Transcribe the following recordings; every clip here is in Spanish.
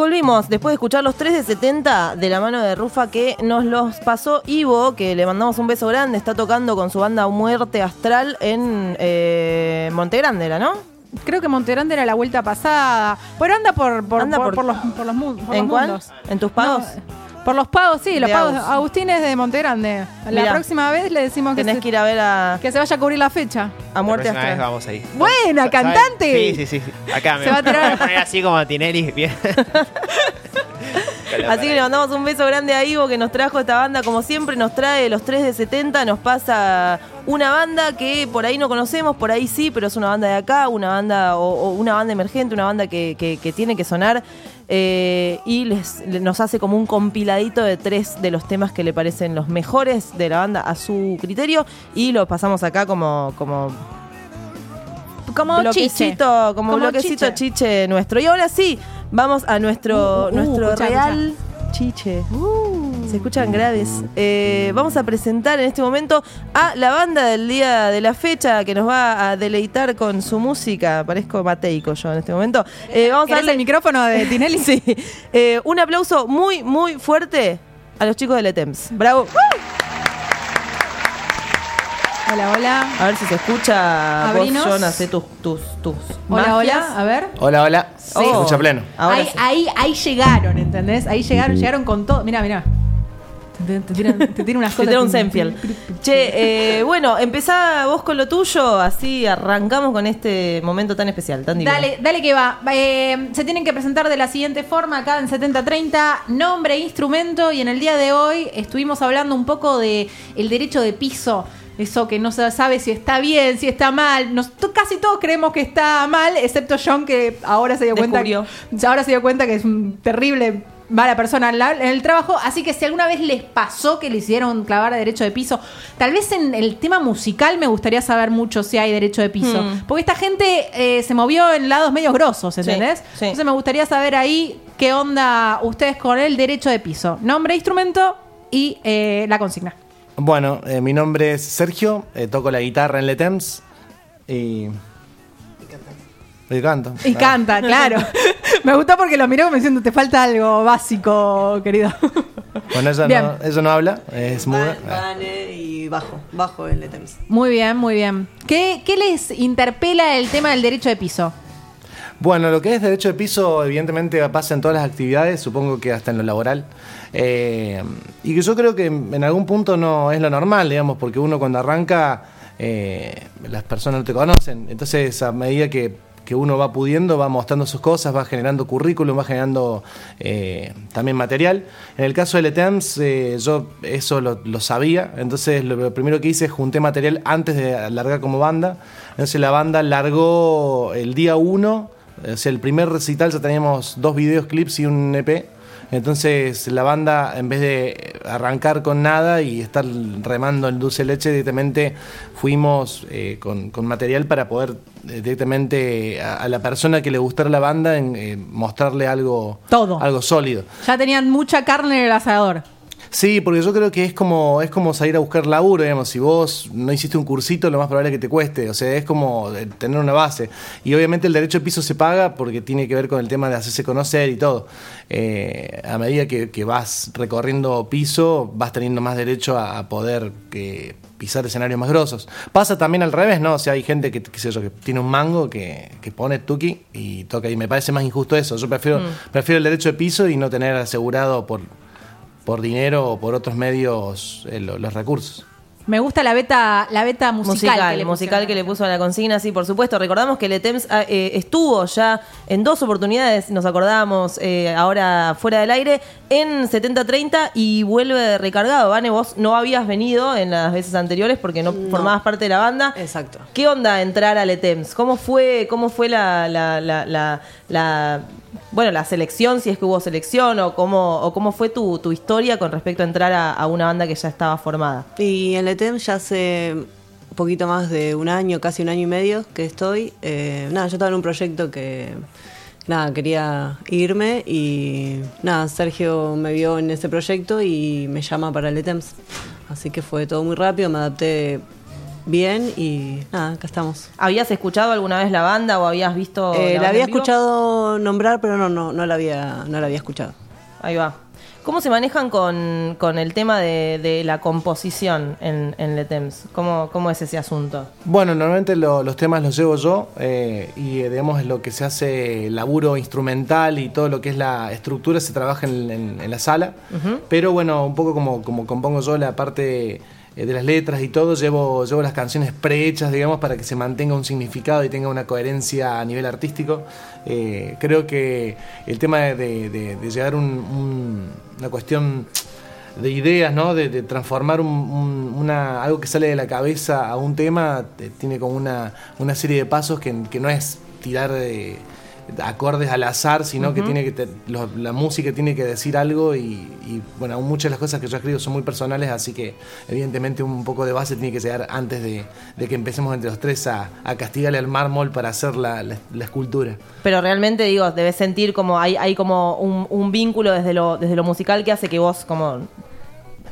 volvimos después de escuchar los 3 de 70 de la mano de Rufa que nos los pasó Ivo, que le mandamos un beso grande. Está tocando con su banda Muerte Astral en eh, Monte Grande, ¿era, ¿no? Creo que Monterrande era la vuelta pasada. Pero anda por, por, Anda por- por- por los, por los ¿En los cuál? mundos. ¿En tus pagos? No, por los pagos, sí, los De pagos. Agus. Agustín es de Montegrande. La Mirá. próxima vez le decimos que Tenés se, que ir a ver a, que se vaya a cubrir la fecha. a Muerte La próxima vez Astral. vamos ahí. Buena, ¿Saben? cantante. Sí, sí, sí. Acá me Se va a tirar. voy a poner así como Tinelli. Bien. Así que le mandamos un beso grande a Ivo que nos trajo esta banda. Como siempre, nos trae los 3 de 70. Nos pasa una banda que por ahí no conocemos, por ahí sí, pero es una banda de acá, una banda o, o una banda emergente, una banda que, que- que tiene que sonar. Eh, y les, le- nos hace como un compiladito de tres de los temas que le parecen los mejores de la banda a su criterio. Y lo pasamos acá como, como Como chiche. bloquecito, como, Como bloquecito chiche. chiche. nuestro. Y ahora sí, vamos a nuestro, Uh, uh, nuestro escuchá, real chiche. Se escuchan graves. Eh, vamos a presentar en este momento a la banda del día de la fecha que nos va a deleitar con su música. Parezco mateico yo en este momento. Eh, vamos a ¿Querés darle el micrófono de Tinelli? Sí. Eh, un aplauso muy, muy fuerte a los chicos de Letems. Bravo. Hola, hola. A ver si se escucha. Abrinos. Vos, John, hacé tus, tus, tus Hola, magias. hola. A ver. Hola, hola. Se Oh. escucha pleno. Ahora ahí, sí. ahí, ahí llegaron, ¿entendés? Ahí llegaron, llegaron con todo. Mira, mira. Te, te tiran, te tiran unas Te cosas. tira un Senfield. Che, eh, bueno, empezá vos con lo tuyo, así arrancamos con este momento tan especial, tan divino. Dale, dale que va. Eh, se tienen que presentar de la siguiente forma acá en 7030, nombre, instrumento y en el día de hoy estuvimos hablando un poco de el derecho de piso. Eso que no se sabe si está bien, si está mal. Nos- casi todos creemos que está mal, excepto John que ahora se dio cuenta ahora se dio cuenta que es un terrible mala persona en, el trabajo. Así que si alguna vez les pasó que le hicieron clavar derecho de piso, tal vez en el tema musical me gustaría saber mucho si hay derecho de piso. Hmm. Porque esta gente eh, se movió en lados medios grosos, ¿entendés? Sí, sí. Entonces me gustaría saber ahí qué onda ustedes con el derecho de piso. Nombre, instrumento y eh, la consigna. Bueno, eh, mi nombre es Sergio, eh, toco la guitarra en Letems y. Y canto. Y canta, claro. me gustó porque lo miró como diciendo, te falta algo básico, querido. Bueno, ella Bien. no, ella no habla, es muda. Vane y bajo, bajo el Letems. Muy bien, muy bien. ¿Qué, ¿Qué les interpela el tema del derecho de piso? Bueno, lo que es derecho de piso, evidentemente pasa en todas las actividades, supongo que hasta en lo laboral. Eh, y que yo creo que en algún punto no es lo normal, digamos, porque uno cuando arranca, eh, las personas no te conocen. Entonces, a medida que, que uno va pudiendo, va mostrando sus cosas, va generando currículum, va generando eh, también material. En el caso de Letems, eh, yo eso lo, sabía, entonces lo, primero que hice es junté material antes de largar como banda. Entonces la banda largó el día 1, o sea, el primer recital ya teníamos dos videos, clips y un EP. Entonces la banda, en vez de arrancar con nada y estar remando el dulce leche, directamente fuimos eh, con, material para poder directamente a, a la persona que le gustara la banda en, eh, mostrarle algo, Todo. algo sólido. Ya tenían mucha carne en el asador. Sí, porque yo creo que es como, es como salir a buscar laburo, digamos. Si vos no hiciste un cursito, lo más probable es que te cueste. O sea, es como eh, tener una base. Y obviamente el derecho de piso se paga porque tiene que ver con el tema de hacerse conocer y todo. Eh, a medida que, que vas recorriendo piso, vas teniendo más derecho a, a poder que pisar escenarios más grosos. Pasa también al revés, ¿no? O sea, hay gente que, qué sé yo, que tiene un mango que, que pone tuki y toca. Y me parece más injusto eso. Yo prefiero, prefiero el derecho de piso y no tener asegurado por por dinero o por otros medios eh, lo- los recursos. Me gusta la beta, la beta musical. musical, que le musical pusieron. que le puso a la consigna, sí, por supuesto. Recordamos que Letems ah, eh, estuvo ya en dos oportunidades, nos acordamos eh, ahora fuera del aire, en 70-30 y vuelve recargado. Vane, vos no habías venido en las veces anteriores porque no, No. formabas parte de la banda. Exacto. ¿Qué onda entrar a Letems? ¿Cómo fue, cómo fue la, la, la, la- la- bueno, la selección, si es que hubo selección, o cómo, o cómo fue tu, tu historia con respecto a entrar a, una banda que ya estaba formada? Y en Letem ya hace un poquito más de un año, casi un año y medio que estoy. Eh, nada, yo estaba en un proyecto que nada, quería irme y nada, Sergio me vio en ese proyecto y me llama para Letems. Así que fue todo muy rápido, me adapté bien y nada, acá estamos. ¿Habías escuchado alguna vez la banda o habías visto? Eh, la había escuchado nombrar, pero no, no, no la había, no la había escuchado. Ahí va. ¿Cómo se manejan con, con el tema de, de la composición en, en Letems? ¿Cómo, ¿Cómo es ese asunto? Bueno, normalmente lo- los temas los llevo yo eh, y eh, digamos lo que se hace laburo instrumental y todo lo que es la estructura se trabaja en, en- en la sala. Pero bueno, un poco como, como compongo yo la parte de las letras y todo, llevo, llevo las canciones prehechas, digamos, para que se mantenga un significado y tenga una coherencia a nivel artístico. Eh, creo que el tema de, de- llegar un- un- una cuestión de ideas, ¿no? De, transformar un- un- una, algo que sale de la cabeza a un tema, eh, tiene como una, una serie de pasos que, que no es tirar de acordes al azar, sino que tiene que te- lo- la música tiene que decir algo y, y, bueno, muchas de las cosas que yo escribo son muy personales, así que evidentemente un poco de base tiene que llegar antes de, de que empecemos entre los tres a, a castigarle al mármol para hacer la, la- la escultura. Pero realmente, digo, debes sentir como hay, hay como un, un vínculo desde lo, desde lo musical que hace que vos como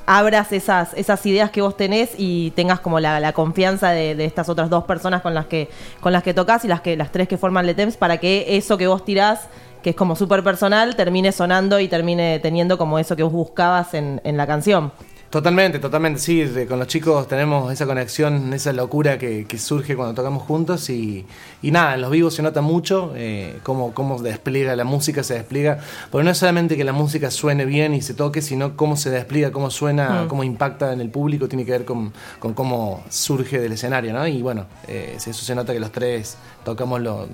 abras esas, esas ideas que vos tenés y tengas como la, la confianza de, de estas otras dos personas con las que, con las que tocas y las que, las tres que forman Letems para que eso que vos tirás, que es como súper personal, termine sonando y termine teniendo como eso que vos buscabas en, en la canción. Totalmente, totalmente, sí, con los chicos tenemos esa conexión, esa locura que, que surge cuando tocamos juntos y, y nada, en los vivos se nota mucho eh, cómo, cómo despliega la música, se despliega, porque no es solamente que la música suene bien y se toque, sino cómo se despliega, cómo suena, cómo impacta en el público, tiene que ver con, con cómo surge del escenario, ¿no? Y bueno, eh, eso se nota que los tres tocamos lo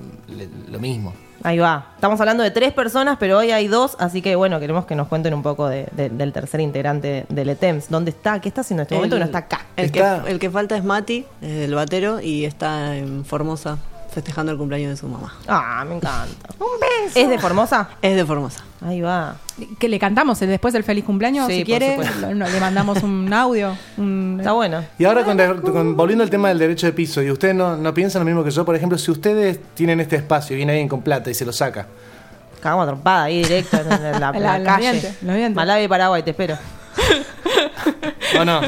mismo. Ahí va. Estamos hablando de tres personas, pero hoy hay dos, así que bueno, queremos que nos cuenten un poco de- de- del tercer integrante de Letems. ¿Dónde está? ¿Qué está haciendo en este momento? El- No está acá. El, Está- Que, el que falta es Mati, el batero, y está en Formosa festejando el cumpleaños de su mamá. Ah, me encanta. Un beso. ¿Es de Formosa? Es de Formosa. Ahí va. Que le cantamos el- después del feliz cumpleaños, Sí, si quiere. le mandamos un audio. un- Está bueno. Y ahora, con, con- volviendo al tema del derecho de piso, y ustedes no, no piensan lo mismo que yo, por ejemplo, si ustedes tienen este espacio y viene alguien con plata y se lo saca, Cagamos trompada ahí directo en, la, en la La- los calle. y Paraguay, te espero. ¿O no?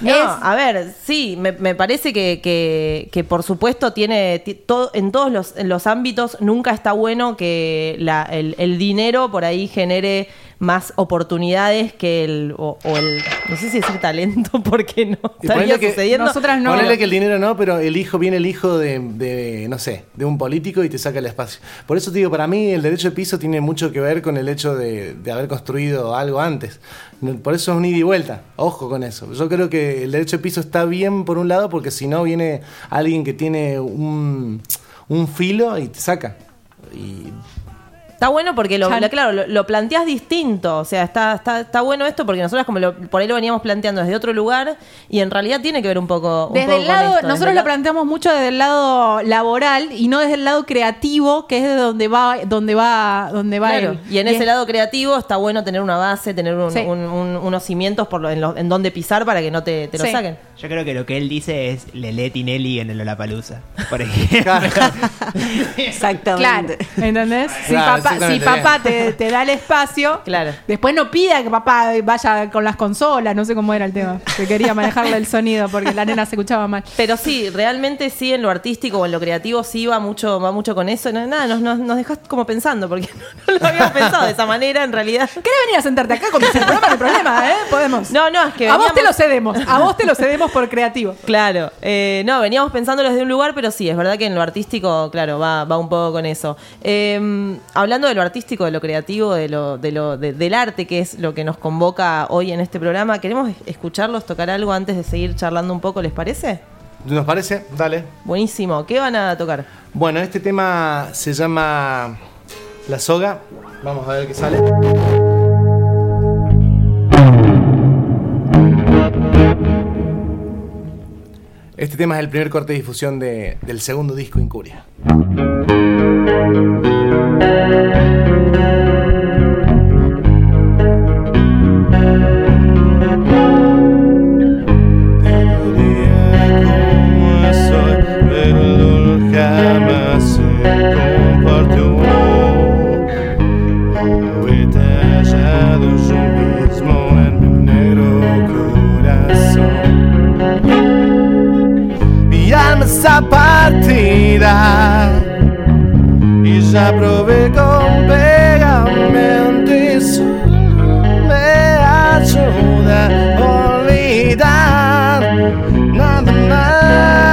No, Es- a ver, sí, me, me parece que, que- que por supuesto tiene ti- todo, en todos los, en los ámbitos nunca está bueno que la- el, el dinero por ahí genere más oportunidades que el o, o el no sé si decir talento porque no estaría ponele que- sucediendo. Nosotras no. Ponele que el dinero no, pero el hijo viene el hijo de, de, no sé, de un político y te saca el espacio. Por eso te digo, para mí el derecho de piso tiene mucho que ver con el hecho de, de haber construido algo antes. Por eso es un ida y vuelta. Ojo con eso. Yo creo que el derecho de piso está bien por un lado, porque si no viene alguien que tiene un, un filo y te saca. Y Está bueno porque lo, lo- claro, lo, lo planteas distinto. O sea, está, está, está bueno esto porque nosotros como lo- por ahí lo veníamos planteando desde otro lugar y en realidad tiene que ver un poco. un Desde poco el con lado, esto, nosotros lo la- planteamos mucho desde el lado laboral y no desde el lado creativo, que es de donde va, donde va, donde va Claro, él. y en es- ese lado creativo está bueno tener una base, tener un- Sí. un- un- unos cimientos por lo- en, lo- en donde pisar para que no te, te lo Sí. saquen. Yo creo que lo que él dice es Lele Tinelli en el Olapalooza. Por ejemplo. Claro, Exactamente. ¿entendés? Si Claro, papá, si papá te, te da el espacio, Claro. después no pida que papá vaya con las consolas, no sé cómo era el tema, que quería manejarle el sonido porque la nena se escuchaba mal. Pero sí, realmente sí, en lo artístico o en lo creativo sí va mucho, va mucho con eso. No, Nada, nos, nos, nos dejas como pensando, porque no, lo habíamos pensado de esa manera en realidad. ¿Querés venir a sentarte acá con mi programa? No hay problema, ¿eh? Podemos. No, no, es que a vos te lo cedemos, a vos te lo cedemos por creativo. Claro, eh, no, veníamos pensándolo desde un lugar, pero sí, es verdad que en lo artístico, claro, va, va un poco con eso. Eh, hablando de lo artístico, de lo creativo, de lo, de lo, de- del arte, que es lo que nos convoca hoy en este programa, queremos escucharlos tocar algo antes de seguir charlando un poco, ¿les parece? ¿nos parece? Dale. Buenísimo, ¿qué van a tocar? Bueno, este tema se llama La Soga. Vamos a ver qué sale. Este tema es el primer corte de difusión de- del segundo disco Incuria. Thank you. ya probé con pegamento y solo me ayuda a olvidar nada más.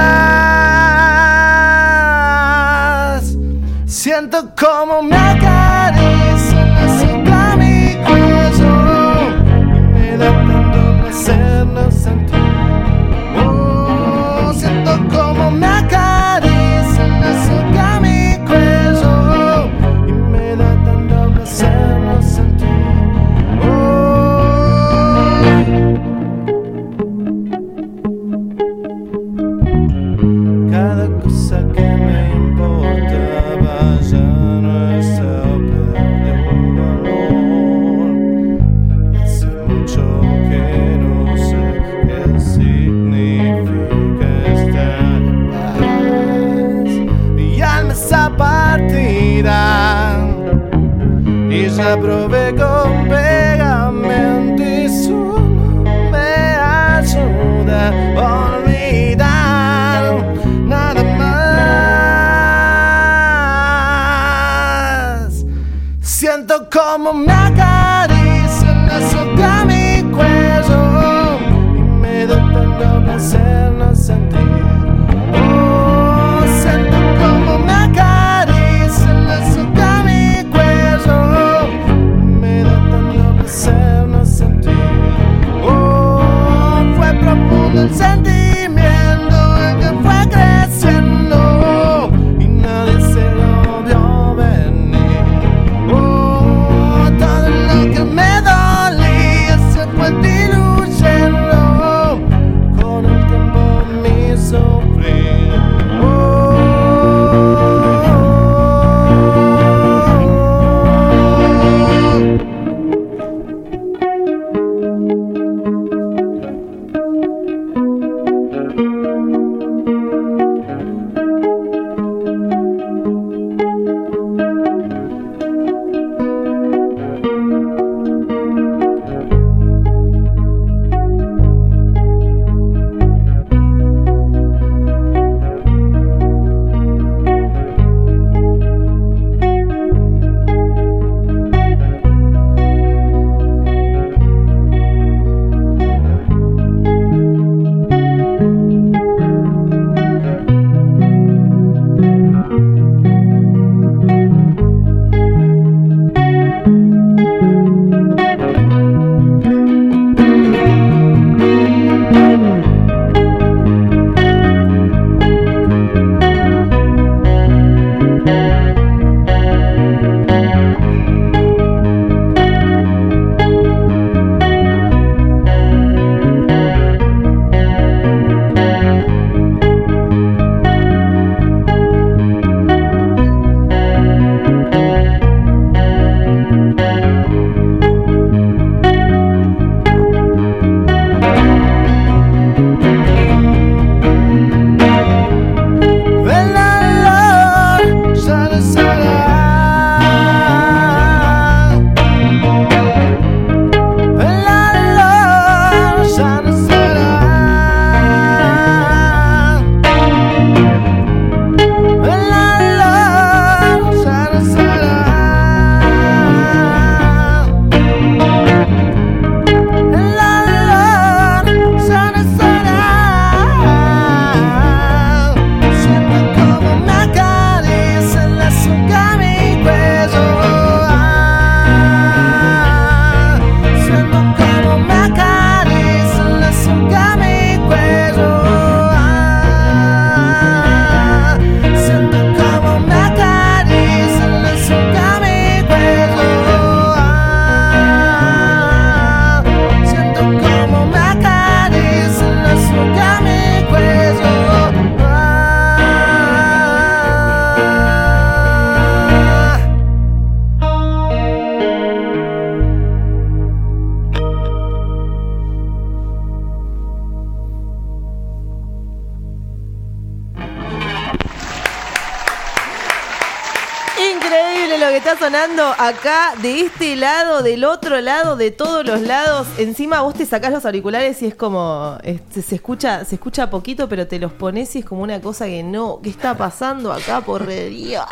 Sonando acá, de este lado, del otro lado, de todos los lados. Encima vos te sacás los auriculares y es como. se, escucha, se escucha poquito, pero te los pones y es como una cosa que no. ¿Qué está pasando acá por Dios?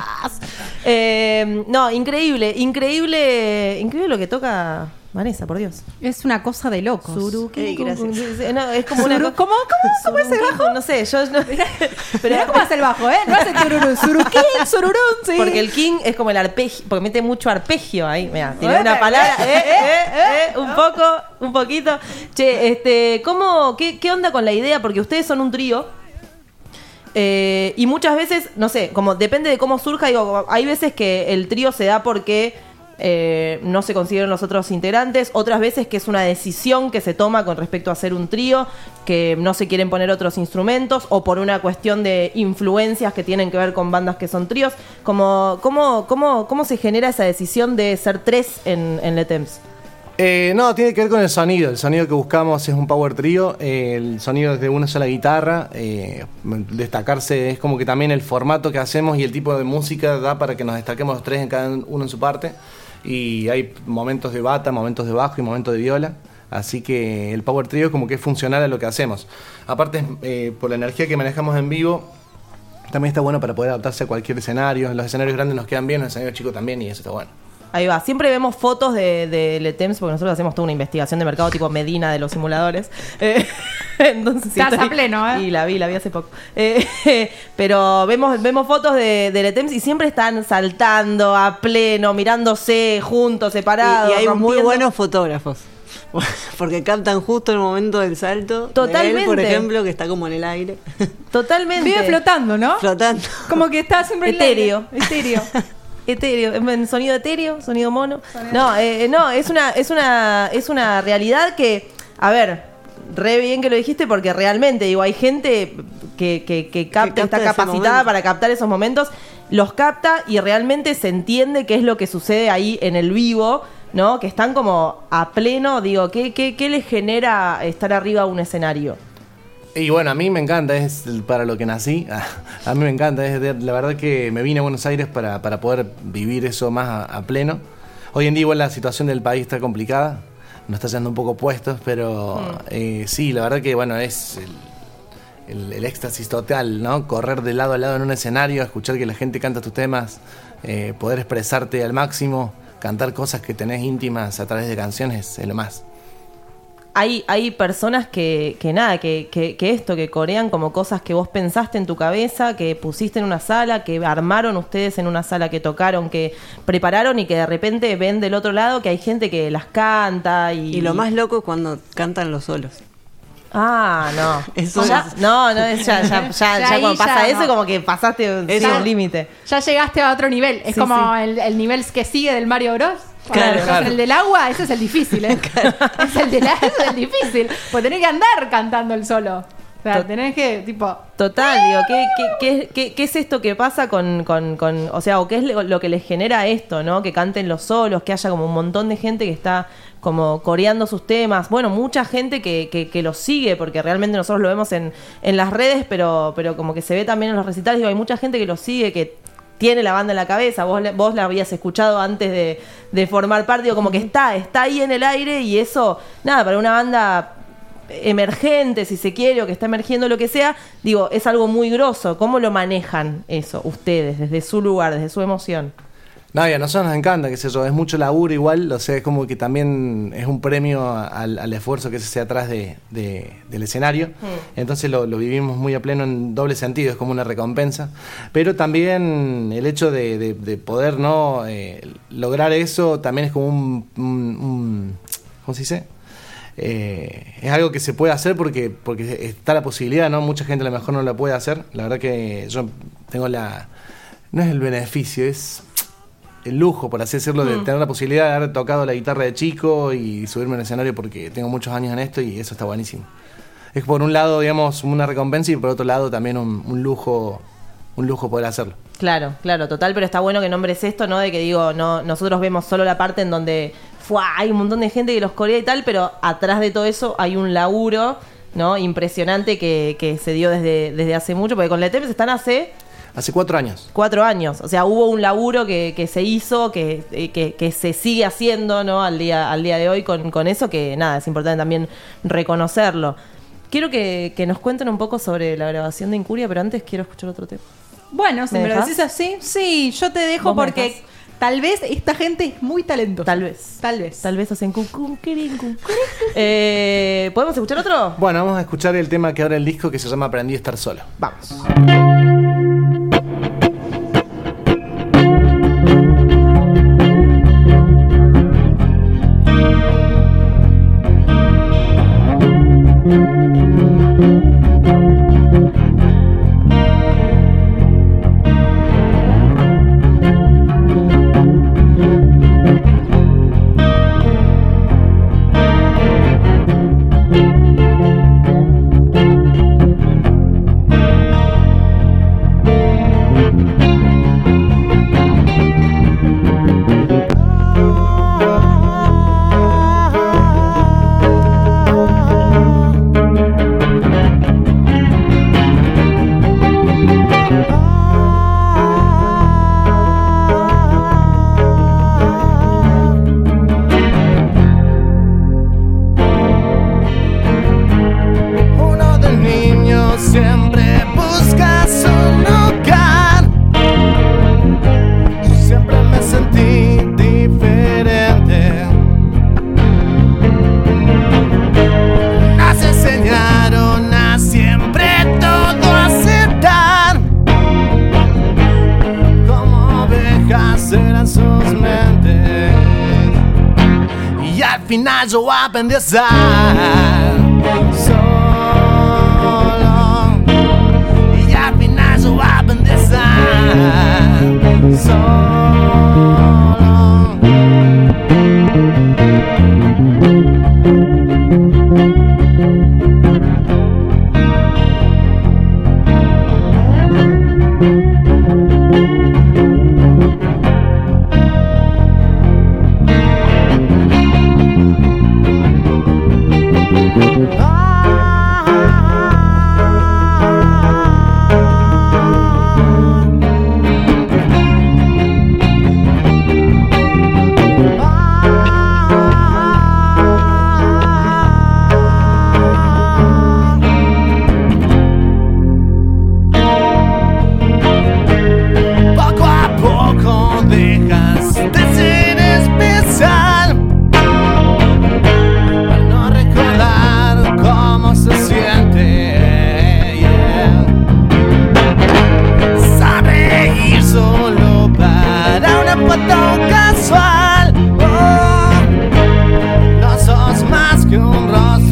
Eh, no, increíble, increíble. Increíble lo que toca Vanessa, por Dios. Es una cosa de locos. Suruki, no, es como una ¿Cómo, cómo, cómo es el Suruki, bajo? No sé, yo no. Pero Mirá cómo hace el bajo, ¿eh? No hace tururú, suruquín, sururún, sí. Porque el king es como el arpegio, porque mete mucho arpegio ahí. Mira, tiene una palabra, eh, eh, eh, eh, un poco, un poquito. Che, este, ¿cómo, qué, qué onda con la idea? Porque ustedes son un trío. eh, y muchas veces, no sé, como depende de cómo surja, digo, hay veces que el trío se da porque eh, no se consiguieron los otros integrantes, otras veces que es una decisión que se toma con respecto a hacer un trío, que no se quieren poner otros instrumentos, o por una cuestión de influencias que tienen que ver con bandas que son tríos. Como, ¿cómo, cómo, ¿Cómo se genera esa decisión de ser tres en, en Letems? Eh, no, tiene que ver con el sonido. El sonido que buscamos es un power trío. eh, el sonido es de una sola guitarra. eh, destacarse es como que también el formato que hacemos y el tipo de música da para que nos destaquemos los tres en cada uno en su parte. Y hay momentos de bata, momentos de bajo y momentos de viola. Así que el power trío es como que es funcional a lo que hacemos. Aparte, eh, por la energía que manejamos en vivo, también está bueno para poder adaptarse a cualquier escenario. Los escenarios grandes nos quedan bien, los escenarios chicos también y eso está bueno. Ahí va. Siempre vemos fotos de, de Letems, porque nosotros hacemos toda una investigación de mercado tipo Medina de los simuladores. Eh, entonces, Estás a pleno, ¿eh? Y la vi, la vi hace poco. Eh, pero vemos, vemos fotos de, de Letems y siempre están saltando a pleno, mirándose juntos, separados. Y, y hay muy buenos fotógrafos. Porque captan justo el momento del salto. de él, Totalmente. por ejemplo, que está como en el aire. Totalmente. Vive flotando, ¿no? flotando. Como que está siempre en el aire. Etéreo. Etéreo, en sonido etéreo, sonido mono. No, eh, no, es una, es una, es una realidad que, a ver, re bien que lo dijiste porque realmente, digo, hay gente que, que, que capta, capta está capacitada momento. para captar esos momentos, los capta y realmente se entiende qué es lo que sucede ahí en el vivo, ¿no? Que están como a pleno, digo, ¿qué, qué, qué les genera estar arriba de un escenario? Y bueno, a mí me encanta, es para lo que nací. A mí me encanta, es de- la verdad que me vine a Buenos Aires para, para poder vivir eso más a, a pleno. Hoy en día igual la situación del país está complicada, nos está yendo un poco puestos, pero eh, sí, la verdad que bueno, es el, el- el éxtasis total, ¿no? Correr de lado a lado en un escenario, escuchar que la gente canta tus temas, eh, poder expresarte al máximo, cantar cosas que tenés íntimas a través de canciones, es lo más. Hay, hay personas que, que nada, que, que, que esto, que corean como cosas que vos pensaste en tu cabeza, que pusiste en una sala, que armaron ustedes en una sala, que tocaron, que prepararon y que de repente ven del otro lado que hay gente que las canta y... Y lo más loco es cuando cantan los solos. Ah, no. Eso Ya- es- No, no, es ya, ya, ya, Ya cuando ya pasa eso, no. como que pasaste un límite. Ya llegaste a otro nivel. Es Sí, como sí. El, el nivel que sigue del Mario Bros. Claro, claro. El del agua, ese es el difícil, ¿eh? es el del agua, es el difícil. Pues tenés que andar cantando el solo. O sea, tenés que, tipo, Total, digo, ¿qué, qué, qué, qué- qué es esto que pasa con, con, con- o sea, o qué es lo, lo que les genera esto, ¿no? Que canten los solos, que haya como un montón de gente que está como coreando sus temas, bueno, mucha gente que, que, que los sigue, porque realmente nosotros lo vemos en, en las redes, pero, pero como que se ve también en los recitales, digo, hay mucha gente que los sigue, que tiene la banda en la cabeza, vos, vos la habías escuchado antes de, de formar parte, digo, como que está, está ahí en el aire y eso, nada, para una banda emergente, si se quiere, o que está emergiendo lo que sea, digo, es algo muy grosso. ¿Cómo lo manejan eso ustedes, desde su lugar, desde su emoción? No, y a nosotros nos encanta, qué sé yo, es mucho laburo igual, o sea, es como que también es un premio al, al esfuerzo que se hace atrás de, de- del escenario, entonces lo, lo vivimos muy a pleno en doble sentido, es como una recompensa, pero también el hecho de, de- de poder no Eh, lograr eso también es como un, un- un- ¿cómo se dice? Eh, es algo que se puede hacer porque, porque está la posibilidad, ¿no? Mucha gente a lo mejor no lo puede hacer. La verdad que yo tengo la... No es el beneficio, es el lujo, por así decirlo, de tener la posibilidad de haber tocado la guitarra de chico y subirme al escenario porque tengo muchos años en esto y eso está buenísimo. Es por un lado, digamos, una recompensa y por otro lado también un, un lujo, un lujo poder hacerlo. Claro, claro, total, pero está bueno que nombres esto, ¿no? De que digo, no, nosotros vemos solo la parte en donde hay un montón de gente que los corea y tal, pero atrás de todo eso hay un laburo, ¿no? Impresionante que, que se dio desde, desde hace mucho, porque con la ETEP están hace Hace cuatro años. Cuatro años. O sea, hubo un laburo que, que se hizo, que, eh, que, que se sigue haciendo, ¿no? Al día, al día de hoy con, con eso, que nada, es importante también reconocerlo. Quiero que, que nos cuenten un poco sobre la grabación de Incuria, pero antes quiero escuchar otro tema. Bueno, si ¿Me me, lo decís así, sí, yo te dejo ¿Vos me porque tal vez esta gente es muy talentosa. Tal vez. Tal vez. Tal vez hacen cucum. eh, ¿Podemos escuchar otro? Bueno, vamos a escuchar el tema que abre el disco que se llama Aprendí a estar solo. Vamos. Y al final yo aprendí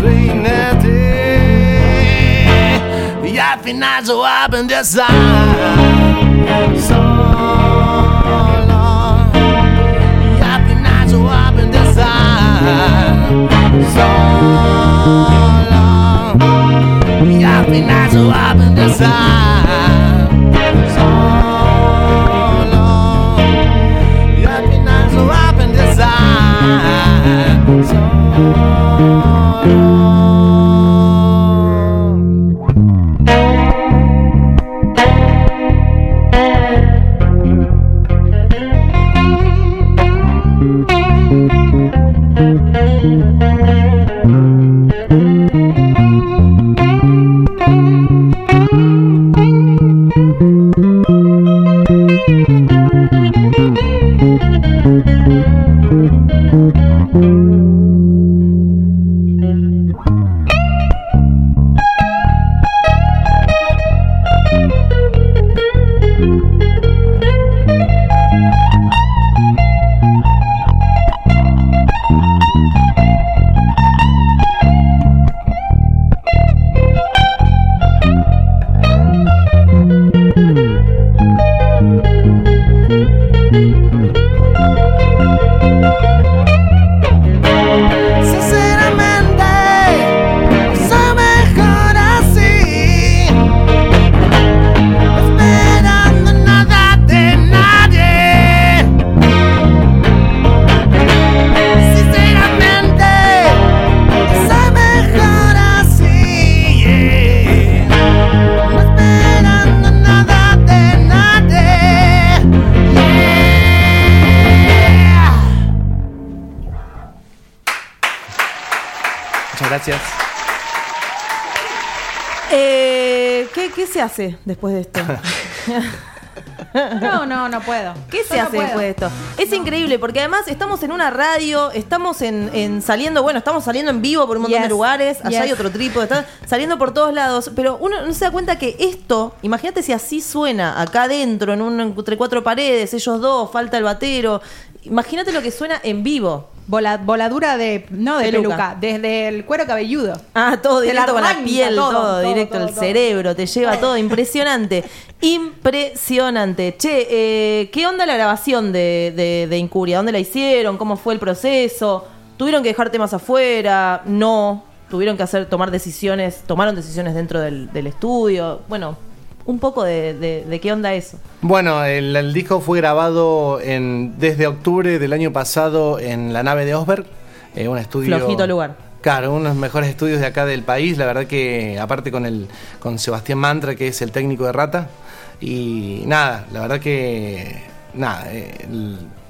un rostro inerte Y al final yo aprendí a estar solo Y al final yo aprendí a estar solo Y al final yo hace después de esto? No, no, no puedo. ¿Qué se no hace puedo. después de esto? Es increíble porque además estamos en una radio, estamos en, en saliendo, bueno, estamos saliendo en vivo por un montón Yes, de lugares, allá yes. hay otro trípode, está saliendo por todos lados, pero uno no se da cuenta que esto, imagínate si así suena acá adentro, en un, entre cuatro paredes, ellos dos, falta el batero, imagínate lo que suena en vivo. Vola- voladura de. No, de Peluca. peluca. Desde el cuero cabelludo. Ah, todo directo con la piel, todo, todo, todo, directo todo. cerebro, te lleva todo, impresionante. Impresionante. Che, eh, ¿qué onda la grabación de, de, de Incuria? ¿Dónde la hicieron? ¿Cómo fue el proceso? ¿Tuvieron que dejar temas afuera? No. ¿Tuvieron que hacer, tomar decisiones? ¿Tomaron decisiones dentro del, del estudio? Bueno, un poco de, de- de qué onda eso. Bueno, el, el disco fue grabado en, desde octubre del año pasado en la nave de Osberg, eh, un estudio... Flojito lugar. Claro, uno de los mejores estudios de acá del país, la verdad que aparte con el con Sebastián Mantra, que es el técnico de Rata, y nada, la verdad que nada, eh,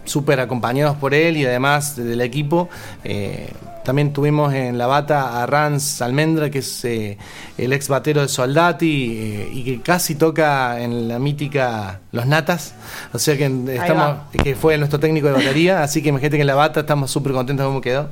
súper acompañados por él y además del equipo. eh, también tuvimos en la bata a Rans Almendra, que es eh, el ex batero de Soldati eh, y que casi toca en la mítica Los Natas. O sea que estamos, va. que fue nuestro técnico de batería, así que imagínate que en la bata estamos súper contentos de cómo quedó.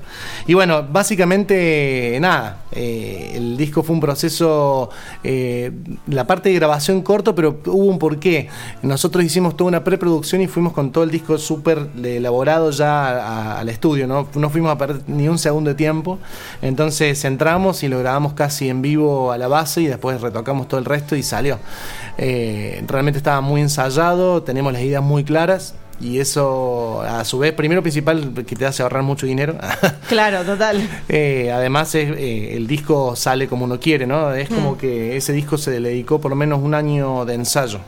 Y bueno, básicamente nada, eh, el disco fue un proceso, eh, la parte de grabación corto, pero hubo un porqué. Nosotros hicimos toda una preproducción y fuimos con todo el disco súper elaborado ya al estudio, ¿no? No fuimos a perder ni un segundo de tiempo. Entonces entramos y lo grabamos casi en vivo a la base y después retocamos todo el resto y salió. Eh, realmente estaba muy ensayado, tenemos las ideas muy claras. Y eso, a su vez, primero principal, que te hace ahorrar mucho dinero. Claro, total. Eh, además, es, eh, el disco sale como uno quiere, ¿no? Es como que ese disco se le dedicó por lo menos un año de ensayo.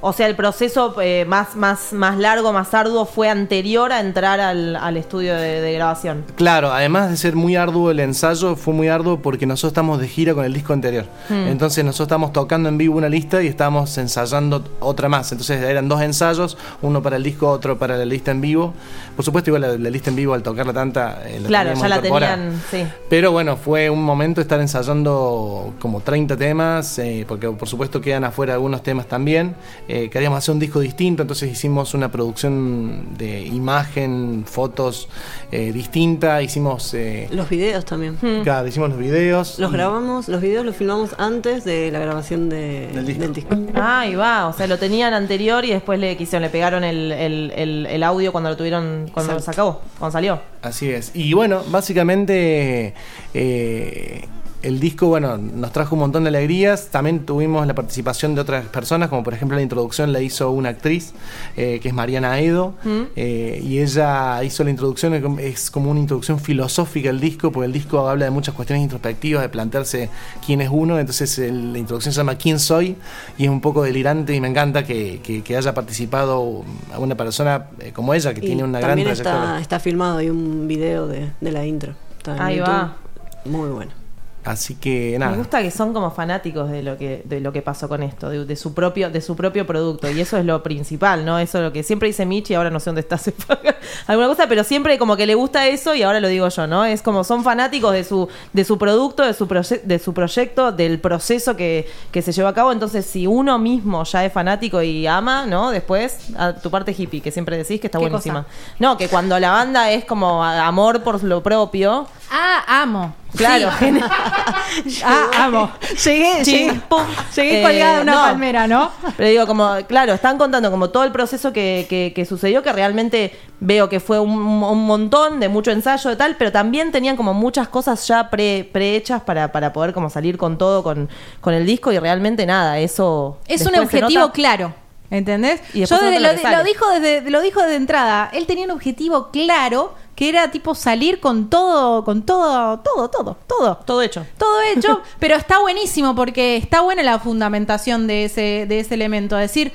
O sea, el proceso eh, más, más, más largo, más arduo fue anterior a entrar al, al estudio de, de grabación. Claro, además de ser muy arduo el ensayo, fue muy arduo porque nosotros estamos de gira con el disco anterior. Entonces nosotros estamos tocando en vivo una lista y estábamos ensayando otra más. Entonces eran dos ensayos, uno para el disco, otro para la lista en vivo. Por supuesto, igual la, la lista en vivo al tocarla tanta... eh, la Claro, ya la tenían, sí. Pero bueno, fue un momento estar ensayando como 30 temas, eh, porque por supuesto quedan afuera algunos temas también. Eh, queríamos hacer un disco distinto, entonces hicimos una producción de imagen, fotos eh, distinta, hicimos... eh, Los videos también. claro, hicimos los videos. Los y- grabamos, los videos los filmamos antes de la grabación de- Del disco. del disco. Ah, ahí va, o sea, lo tenían anterior y después le quisieron, le pegaron el, el, el, el audio cuando lo tuvieron, cuando lo Exacto. sacó, cuando salió. Así es. Y bueno, básicamente eh, el disco, bueno, nos trajo un montón de alegrías. También tuvimos la participación de otras personas, como por ejemplo la introducción la hizo una actriz, eh, que es Mariana Edo, eh, y ella hizo la introducción, es como una introducción filosófica al disco, porque el disco habla de muchas cuestiones introspectivas, de plantearse quién es uno, entonces el- la introducción se llama ¿Quién soy? Y es un poco delirante y me encanta que, que- que haya participado una persona eh, como ella, que Y tiene una gran también trayectoria. está, está filmado, hay un video de, de la intro. Está en Ahí YouTube. va. Muy bueno. Así que nada. Me gusta que son como fanáticos de lo que de lo que pasó con esto, de, de su propio de su propio producto y eso es lo principal, ¿no? Eso es lo que siempre dice Michi, ahora no sé dónde está alguna cosa, pero siempre como que le gusta eso y ahora lo digo yo, ¿no? Es como son fanáticos de su de su producto, de su proye- de su proyecto, del proceso que, que se llevó a cabo, entonces si uno mismo ya es fanático y ama, ¿no? Después a tu parte hippie que siempre decís que está ¿Qué buenísima. cosa? No, que cuando la banda es como amor por lo propio, Ah, amo. Claro, Ah, amo. Llegué, Chin, llegué, pum. llegué Eh, colgada de una no. palmera, ¿no? Pero digo, como, claro, están contando como todo el proceso que, que- que sucedió, que realmente veo que fue un, un montón de mucho ensayo de tal, pero también tenían como muchas cosas ya pre, prehechas para, para poder como salir con todo, con, con el disco y realmente nada, eso... Es un objetivo claro. ¿Entendés? Y Yo desde- lo, lo dijo desde, lo dijo desde entrada. Él tenía un objetivo claro que era tipo salir con todo, con todo, todo, todo, todo. Todo hecho. Todo hecho, pero está buenísimo porque está buena la fundamentación de ese, de ese elemento. Decir,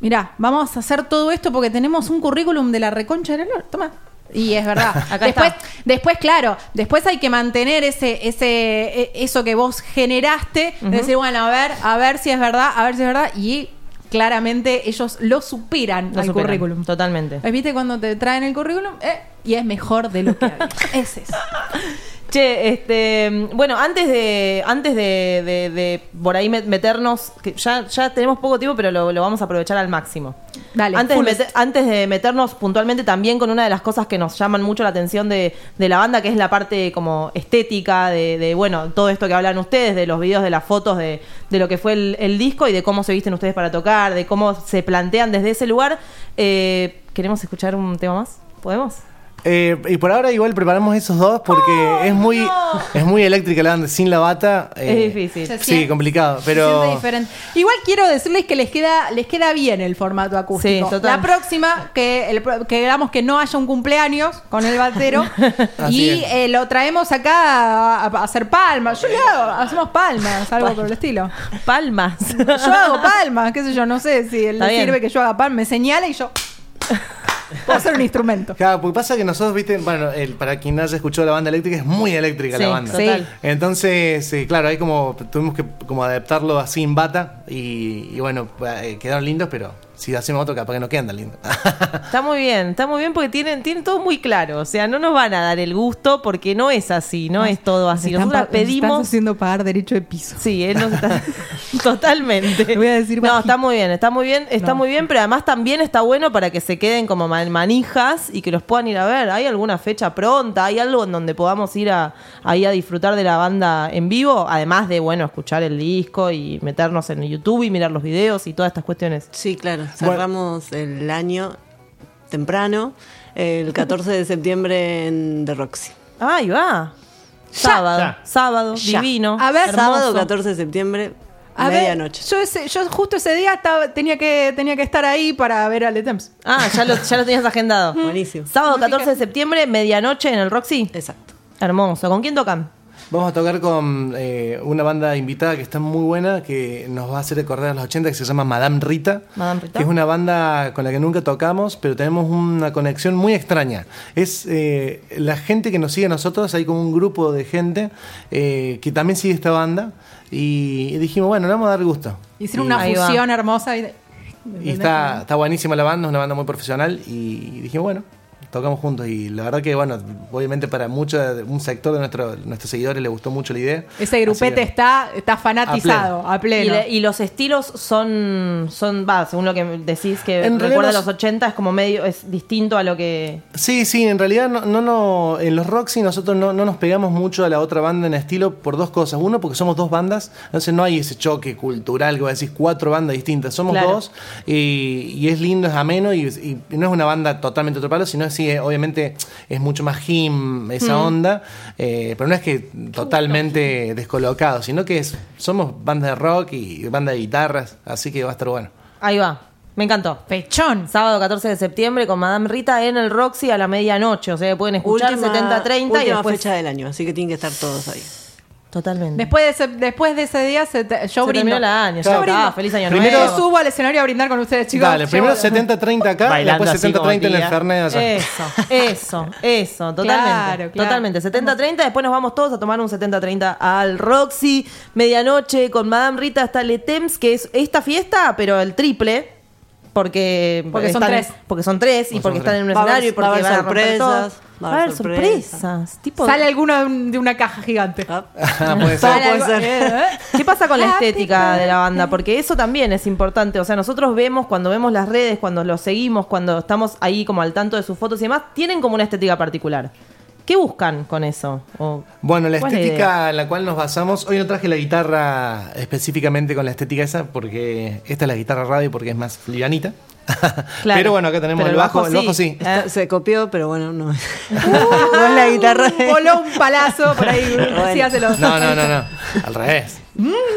mira, vamos a hacer todo esto porque tenemos un currículum de la reconcha de la lora. Toma. Y es verdad. Acá después, está. después, claro, después hay que mantener ese, ese, e- eso que vos generaste, de decir, bueno, a ver, a ver si es verdad, a ver si es verdad, y claramente ellos lo superan Lo al superan, currículum. Totalmente. ¿Viste cuando te traen el currículum? Eh, y es mejor de lo que había. es eso. Che, este, bueno, antes de, antes de, de- de por ahí met- meternos, que ya, ya tenemos poco tiempo, pero lo, lo vamos a aprovechar al máximo. Dale, antes, de meter- antes de meternos puntualmente también con una de las cosas que nos llaman mucho la atención de, de la banda, que es la parte como estética, de, de, bueno, todo esto que hablan ustedes, de los videos, de las fotos, de, de lo que fue el, el disco y de cómo se visten ustedes para tocar, de cómo se plantean desde ese lugar. Eh, ¿Queremos escuchar un tema más? ¿Podemos? Eh, y por ahora igual preparamos esos dos porque es muy no! es muy eléctrica la banda sin la bata. eh, Es difícil. Se Sí, siente- complicado, pero. Igual quiero decirles que les queda, les queda bien el formato acústico. Sí, total. La próxima, que, el, pro- que hagamos que no haya un cumpleaños con el batero y eh, lo traemos acá a, a hacer palmas. Yo le hago, hacemos palmas, algo por el estilo. Palmas. Yo hago palmas, qué sé yo, no sé si él le sirve que yo haga palmas, me señala y yo puedo hacer un instrumento. Claro, porque pasa que nosotros, viste, bueno, el- para quien no haya escuchado la banda eléctrica, es muy eléctrica Sí, la banda. total. Entonces, eh, claro, ahí como tuvimos que como adaptarlo así en bata y, y bueno, eh, quedaron lindos, pero si hacemos otro capaz que no quedan tan lindos. Está muy bien, está muy bien porque tienen, tienen todo muy claro. O sea, no nos van a dar el gusto porque no es así, no es todo así. Nos Nosotros pedimos. haciendo pagar derecho de piso. Sí, él nos está. Totalmente. Voy a decir No, está muy bien, está muy bien, está No. muy bien, pero además también está bueno para que se queden como man- manijas y que los puedan ir a ver. ¿Hay alguna fecha pronta? ¿Hay algo en donde podamos ir a, ahí a disfrutar de la banda en vivo? Además de, bueno, escuchar el disco y meternos en YouTube y mirar los videos y todas estas cuestiones. Sí, claro. Cerramos el año temprano, el 14 de septiembre en The Roxy. Ahí va. Sábado, Ya. sábado, Ya. divino. A ver, hermoso. Sábado 14 de septiembre, A ver, medianoche. yo, ese- yo justo ese día estaba, tenía, que, tenía que estar ahí para ver a Le Temps. Ah, ya lo, ya lo tenías agendado. Buenísimo. Sábado 14 de septiembre, medianoche en el Roxy. Exacto. Hermoso. ¿Con quién tocan? Vamos a tocar con eh, una banda invitada que está muy buena, que nos va a hacer recordar a los 80, que se llama Madame Rita. Madame Rita. Que es una banda con la que nunca tocamos, pero tenemos una conexión muy extraña. Es eh, la gente que nos sigue a nosotros, hay como un grupo de gente eh, que también sigue esta banda. Y dijimos, bueno, le vamos a dar gusto. Hicieron Y- una fusión hermosa. Y, Y está, está buenísima la banda, es una banda muy profesional. Y dijimos, bueno, tocamos juntos. Y la verdad que, bueno, obviamente para mucho, un sector de nuestro, nuestros seguidores le gustó mucho la idea. Ese grupete está, está fanatizado, a Y, pleno. le- y los estilos son, son va, según lo que decís que En recuerda a nos- los 80, es como medio, es distinto a lo que... Sí, sí, en realidad no, no, no- en los Roxy nosotros no, no nos pegamos mucho a la otra banda en estilo por dos cosas. Uno, porque somos dos bandas, entonces no hay ese choque cultural que va a decir cuatro bandas distintas. Somos Claro. dos y, y es lindo, es ameno y, y no es una banda totalmente otro palo, sino sí, eh, obviamente es mucho más him esa onda, eh, pero no es que totalmente descolocado, sino que es, somos banda de rock y banda de guitarras, así que va a estar bueno. Ahí va, me encantó. Pechón. Sábado 14 de septiembre con Madame Rita en el Roxy a la medianoche. O sea, que pueden escuchar Última- 70-30 y después... fecha del año, así que tienen que estar todos ahí. Totalmente. Después de ese, después de ese día, se te- yo Se brindo. terminó el año, Yo ya brindo. está, feliz año Primero nuevo. Yo subo al escenario a brindar con ustedes, chicos. Dale, primero Yo- 70-30 acá, Bailando después así como 70-30 en el tía. Fernet allá. Eso, eso, eso, totalmente. Claro, claro. Totalmente. 70-30, después nos vamos todos a tomar un 70-30 al Roxy, medianoche con Madame Rita hasta Le Temps, que es esta fiesta, pero el triple. Porque, Porque son tres. Porque son tres y Porque están en un Va a haber- escenario y va a porque haber van a todo. sorpresas, Va a haber sorpresas. Tipo, Sale alguno de un- de una caja gigante. Ah, Ah, puede ser. Puede eh, eh. ¿Qué pasa con la estética de la banda? Porque eso también es importante. O sea, nosotros vemos, cuando vemos las redes, cuando los seguimos, cuando estamos ahí como al tanto de sus fotos y demás, tienen como una estética particular. ¿Qué buscan con eso? O- Bueno, la ¿Cuál es la estética en la cual nos basamos, hoy no traje la guitarra específicamente con la estética esa, porque esta es la guitarra radio porque es más livianita. Claro. Pero bueno, acá tenemos el bajo, el bajo sí. Está- se copió, pero bueno, no, no es la guitarra. Voló un palazo por ahí. No, no, no, no. Al revés.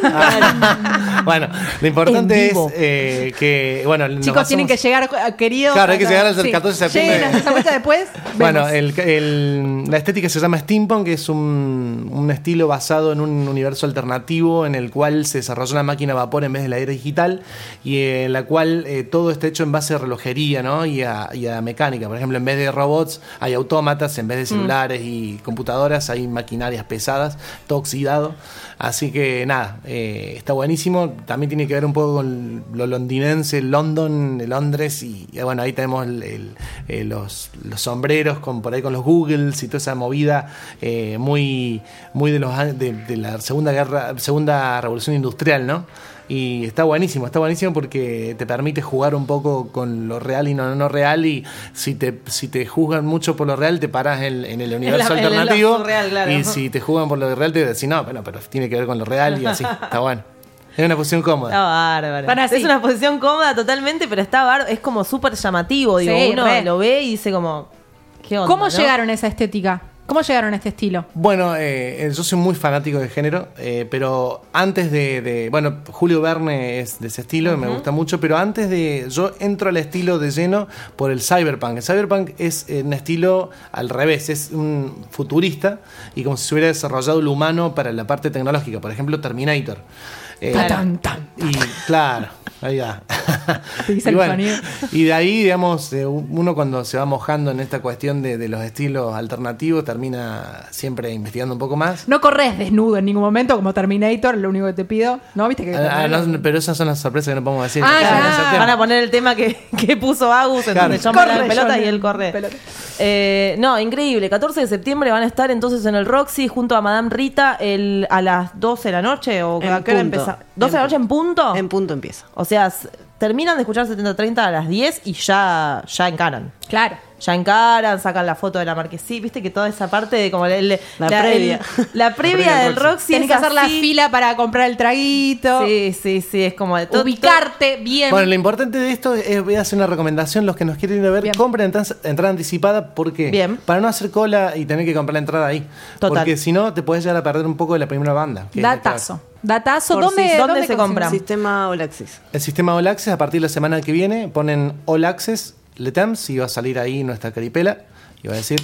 Ah. bueno, lo importante es eh, que, bueno, nos Chicos, tienen que llegar, eh, queridos. Claro, hay que llegar al 14 de septiembre. Lleguen a esa vuelta después. Bueno, el- el- la estética se llama steampunk, que es un, un estilo basado en un universo alternativo en el cual se desarrolla una máquina a vapor en vez de la era digital y en la cual eh, todo está hecho en base a relojería ¿no? y, a, y a mecánica. Por ejemplo, en vez de robots hay autómatas, en vez de celulares y computadoras hay maquinarias pesadas, todo oxidado. Así que nada, eh, está buenísimo. También tiene que ver un poco con lo londinense, London, Londres, y, bueno, ahí tenemos el- el- eh, los, sombreros con por ahí con los Googles y toda esa movida eh, muy, muy de los de, de la segunda guerra, segunda revolución industrial, ¿no? Y está buenísimo, está buenísimo porque te permite jugar un poco con lo real y no, no real. Y si te, si te juzgan mucho por lo real, te paras en, en el universo en alternativo. claro. Y si te juzgan por lo real, te decís, no, bueno, pero tiene que ver con lo real y así. Está bueno. Es una posición cómoda. Está bárbaro. Para es sí. una posición cómoda totalmente, pero está bárbaro. Es como súper llamativo. Digo, Sí, uno re. lo ve y dice como, ¿qué onda? ¿Cómo no? llegaron a esa estética? ¿Cómo llegaron a este estilo? Bueno, eh, yo soy muy fanático de género, eh, pero antes de, de- Bueno, Julio Verne es de ese estilo, y me gusta mucho, pero antes de... Yo entro al estilo de lleno por el cyberpunk. El cyberpunk es eh, un estilo al revés, es un futurista y como si se hubiera desarrollado el humano para la parte tecnológica, por ejemplo, Terminator. Eh, Tan, tan. y claro, ahí va. Y, el bueno, sonido. y de ahí, digamos, eh, uno cuando se va mojando en esta cuestión de, de los estilos alternativos termina siempre investigando un poco más. No corres desnudo en ningún momento como Terminator, lo único que te pido. ¿No? ¿Viste que Ah, ah, no, pero esas son las sorpresas que no podemos decir. Ah, Claro. Van a poner el tema que, que puso Agus, en Claro. donde yo me la Corre, pelota y él corre. Eh, no, increíble. 14 de septiembre van a estar entonces en el Roxy junto a Madame Rita el, a las 12 de la noche. ¿O En a qué hora empieza? ¿12 de la noche en punto? En punto empieza. O sea, terminan de escuchar 70-30 a las 10 y ya, ya encaran. Claro. Ya encaran, sacan la foto de la marquesí, viste que toda esa parte de como el- el- La previa. el- la previa del Roxy Tienes es que hacer la fila para comprar el traguito. Sí, sí, sí, es como de todo- ubicarte bien. Bueno, lo importante de esto es, voy a hacer una recomendación, los que nos quieren ir a ver, Bien. compren entrada, entrada anticipada, ¿por qué? Bien. Para no hacer cola y tener que comprar la entrada ahí. Total. Porque si no, te puedes llegar a perder un poco de la primera banda. que Datazo. Datazo. ¿Dónde, si- ¿dónde se compra? Sistema All Access. El sistema All Access, a partir de la semana que viene, ponen All Access, Letems, y va a salir ahí nuestra caripela, y va a decir,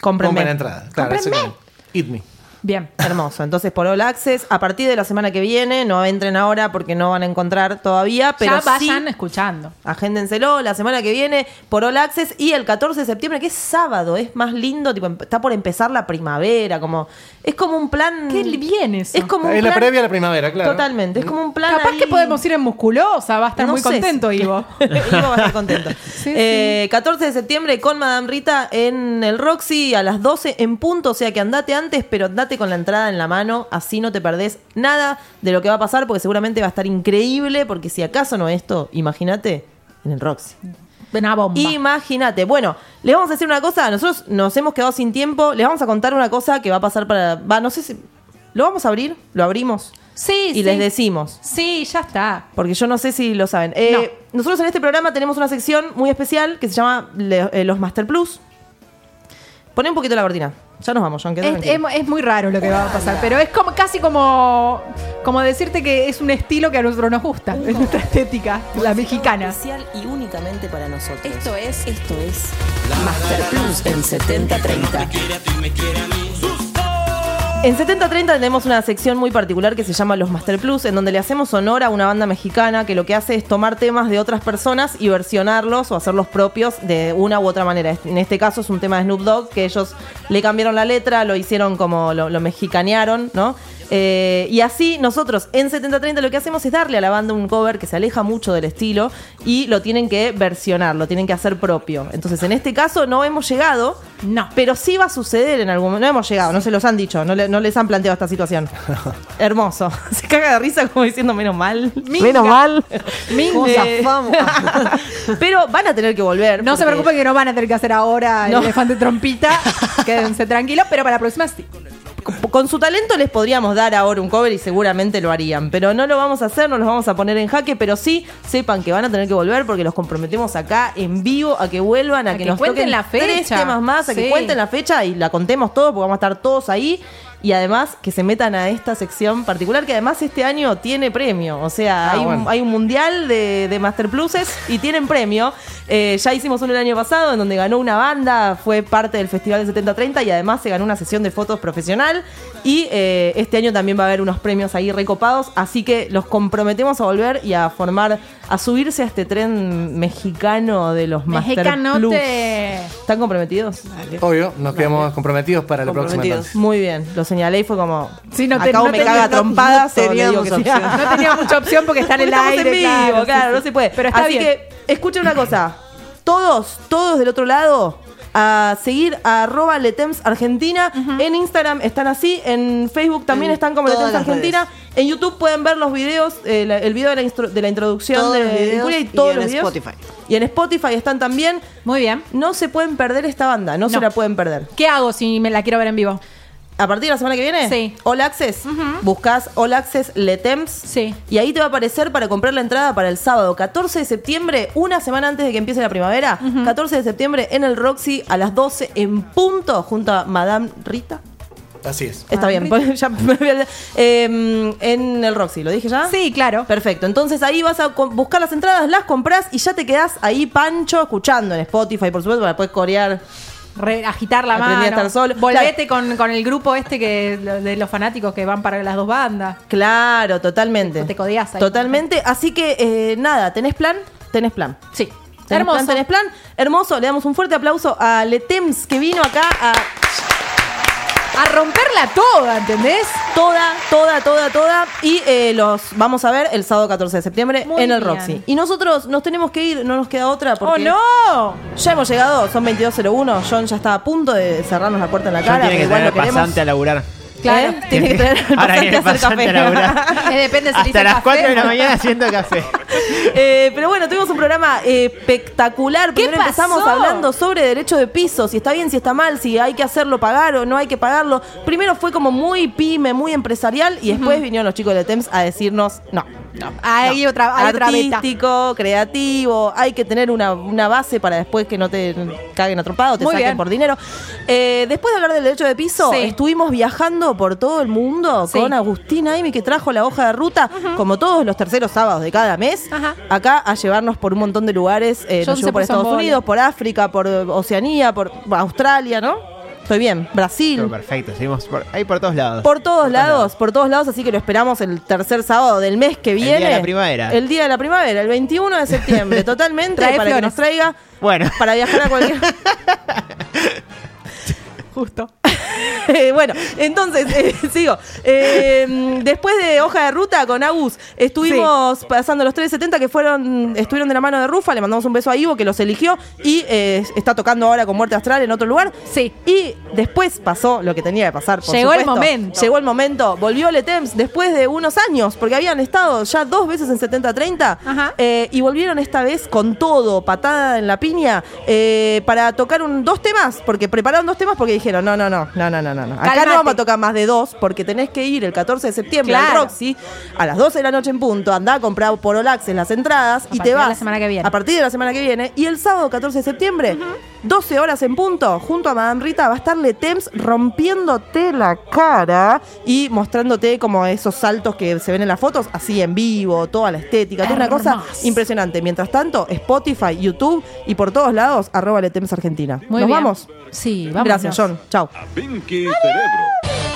Cómprenme. compren entrada. Claro, Cómprenme. Eat me. Bien. Hermoso. Entonces, por All Access, a partir de la semana que viene, no entren ahora porque no van a encontrar todavía, pero ya vayan sí, escuchando. agéndenselo la semana que viene por All Access y el 14 de septiembre, que es sábado, es más lindo, tipo, está por empezar la primavera, como es como un plan Qué bien eso. Es como un Es la plan- previa a la primavera, claro. Totalmente, es como un plan Capaz ahí- que podemos ir en musculosa, va a estar No muy sé contento, si- Ivo. Ivo va a estar contento. Sí, Eh, 14 de septiembre con Madame Rita en el Roxy a las 12 en punto. O sea que andate antes, pero andate con la entrada en la mano. Así no te perdés nada de lo que va a pasar, porque seguramente va a estar increíble. Porque si acaso no esto, imagínate en el Roxy. Una bomba. Imagínate. Bueno, les vamos a decir una cosa. Nosotros nos hemos quedado sin tiempo. Les vamos a contar una cosa que va a pasar para. Va, no sé si. ¿Lo vamos a abrir? ¿Lo abrimos? sí, Y sí. les decimos. Sí, ya está. Porque yo no sé si lo saben. Eh, Nosotros en este programa tenemos una sección muy especial que se llama le- eh, Los Master Plus. Poné un poquito la cortina. Ya nos vamos, John. es- es muy raro lo que va a pasar, pero es como casi como, como decirte que es un estilo que a nosotros nos gusta, es nuestra estética, la mexicana. Especial y únicamente para nosotros. Esto es, esto es Master Plus en 7030. En 7030 tenemos una sección muy particular que se llama Los Master Plus, en donde le hacemos honor a una banda mexicana que lo que hace es tomar temas de otras personas y versionarlos o hacerlos propios de una u otra manera. En este caso es un tema de Snoop Dogg, que ellos le cambiaron la letra, lo hicieron como lo, lo mexicanearon, ¿no? Eh, y así nosotros en 7030 lo que hacemos es darle a la banda un cover que se aleja mucho del estilo y lo tienen que versionar, lo tienen que hacer propio. Entonces en este caso no hemos llegado, No. pero sí va a suceder en algún momento. No hemos llegado, no se los han dicho, no, le- no les han planteado esta situación. Hermoso. Se caga de risa como diciendo menos mal. Menos mal. ¿Cómo Eh, pero van a tener que volver. No se preocupen que no van a tener que hacer ahora el elefante trompita, quédense tranquilos, pero para la próxima sí. Con su talento les podríamos dar ahora un cover y seguramente lo harían. Pero no lo vamos a hacer, no los vamos a poner en jaque. Pero sí sepan que van a tener que volver porque los comprometemos acá en vivo a que vuelvan, a, A que, que nos cuenten toquen la tres fecha. temas más, a que cuenten la fecha y la contemos todo porque vamos a estar todos ahí. Y además que se metan a esta sección particular que además este año tiene premio. O sea, Ah, hay, un, bueno. hay un mundial de, de Master Pluses y tienen premio. Eh, ya hicimos uno el año pasado en donde ganó una banda, fue parte del Festival de 7030 y además se ganó una sesión de fotos profesional. Y eh, este año también va a haber unos premios ahí recopados. Así que los comprometemos a volver y a formar, a subirse a este tren mexicano de los Master Plus. Mexicanote. ¿Están comprometidos? Obvio, nos quedamos comprometidos para la próxima. Comprometidos. entonces. Muy bien, los señalé y fue como. Sí, no te- no me caga trompadas no digo que opción. No tenía mucha opción porque está en el aire. en vivo, claro, no se puede. Pero está Así bien. que, escuchen una cosa. Todos, todos del otro lado, a seguir a arroba Letems Argentina. En Instagram están así, en Facebook también En están como Letems Argentina. En YouTube pueden ver los videos, eh, la- el video de la, instru- de la introducción Todos de los videos Incuria y y todos en los videos. Spotify. Y en Spotify están también. Muy bien. No se pueden perder esta banda, no, se la pueden perder. ¿Qué hago si me la quiero ver en vivo? A partir de la semana que viene, Sí. All Access, buscas All Access Letems Sí. y ahí te va a aparecer para comprar la entrada para el sábado 14 de septiembre, una semana antes de que empiece la primavera, 14 de septiembre en el Roxy a las 12 en punto junto a Madame Rita. Así es. Está bien, ya me voy a- eh, en el Roxy, ¿lo dije ya? Sí, claro. Perfecto, entonces ahí vas a buscar las entradas, las compras y ya te quedás ahí pancho escuchando en Spotify, por supuesto, para poder corear. Re- agitar la Aprendí mano. a estar solo. Volvete con, con el grupo este que de los fanáticos que van para las dos bandas. Claro, totalmente. Te codeás ahí. Totalmente. Así que eh, nada, ¿tenés plan? Tenés plan. Sí. ¿Tenés Hermoso. plan? ¿Tenés plan? Hermoso. Le damos un fuerte aplauso a Letems que vino acá a A romperla toda, ¿entendés? Toda, toda, toda, toda. Y eh, los vamos a ver el sábado 14 de septiembre Muy en el bien. Roxy. Y nosotros nos tenemos que ir, no nos queda otra ¡Oh, porque no! ya hemos llegado, son 22.01. John ya está a punto de cerrarnos la puerta en la John cara. tiene pero que igual lo pasante a laburar. Claro. ¿Eh? Tiene que traer al Ahora viene a hacer pasante café. a laburar. Eh, depende si Hasta las café. 4 de la mañana haciendo café. Eh, pero bueno, tuvimos un programa eh, espectacular. Primero pasó? empezamos hablando sobre derecho de piso, si está bien, si está mal, si hay que hacerlo pagar o no hay que pagarlo. Primero fue como muy pyme, muy empresarial y después vinieron los chicos de TEMS a decirnos, no. Hay otra, hay otra beta. Artístico, creativo, hay que tener una, una base para después que no te caguen atropado, te Muy saquen bien. por dinero. Eh, después de hablar del derecho de piso, Sí. estuvimos viajando por todo el mundo Sí. con Agustín Aimi, que trajo la hoja de ruta, como todos los terceros sábados de cada mes, Ajá. acá a llevarnos por un montón de lugares. Eh, nos llevó por Estados. Unidos, por África, por Oceanía, por Australia, ¿no? Estoy bien, Brasil. Pero perfecto, seguimos por, ahí por todos lados. Por todos lados, por todos lados, así que lo esperamos el tercer sábado del mes que día viene. de la primavera. El día de la primavera, el 21 de septiembre, totalmente, Trae para que nos traiga Bueno, para viajar a cualquier. Justo. Eh, bueno, entonces, eh, sigo. Eh, después de hoja de ruta con Agus, estuvimos pasando los 370 que fueron, estuvieron de la mano de Rufa, le mandamos un beso a Ivo que los eligió y eh, está tocando ahora con Muerte Astral en otro lugar. Sí. Y después pasó lo que tenía que pasar. por Llegó el momento. Llegó el momento. Volvió Letems después de unos años, porque habían estado ya dos veces en 70-30 Ajá. eh, y volvieron esta vez con todo, patada en la piña, eh, para tocar un, dos temas, porque prepararon dos temas porque dijeron, no, no, no, no, no, no, no. no. Acá no vamos a tocar más de dos, porque tenés que ir el 14 de septiembre Claro. al Roxy a las 12 de la noche en punto, andá a comprar por Olaxes las entradas y te de vas. la semana que viene. A partir de la semana que viene. Y el sábado 14 de septiembre, 12 horas en punto, junto a Madame Rita, va a estar Letems rompiéndote la cara y mostrándote como esos saltos que se ven en las fotos, así en vivo, toda la estética, toda una cosa impresionante. Mientras tanto, Spotify, YouTube y por todos lados, arroba Letems Argentina. Muy ¿Nos bien. vamos? Sí, vamos. Gracias, John. Chao. Pinky Cerebro.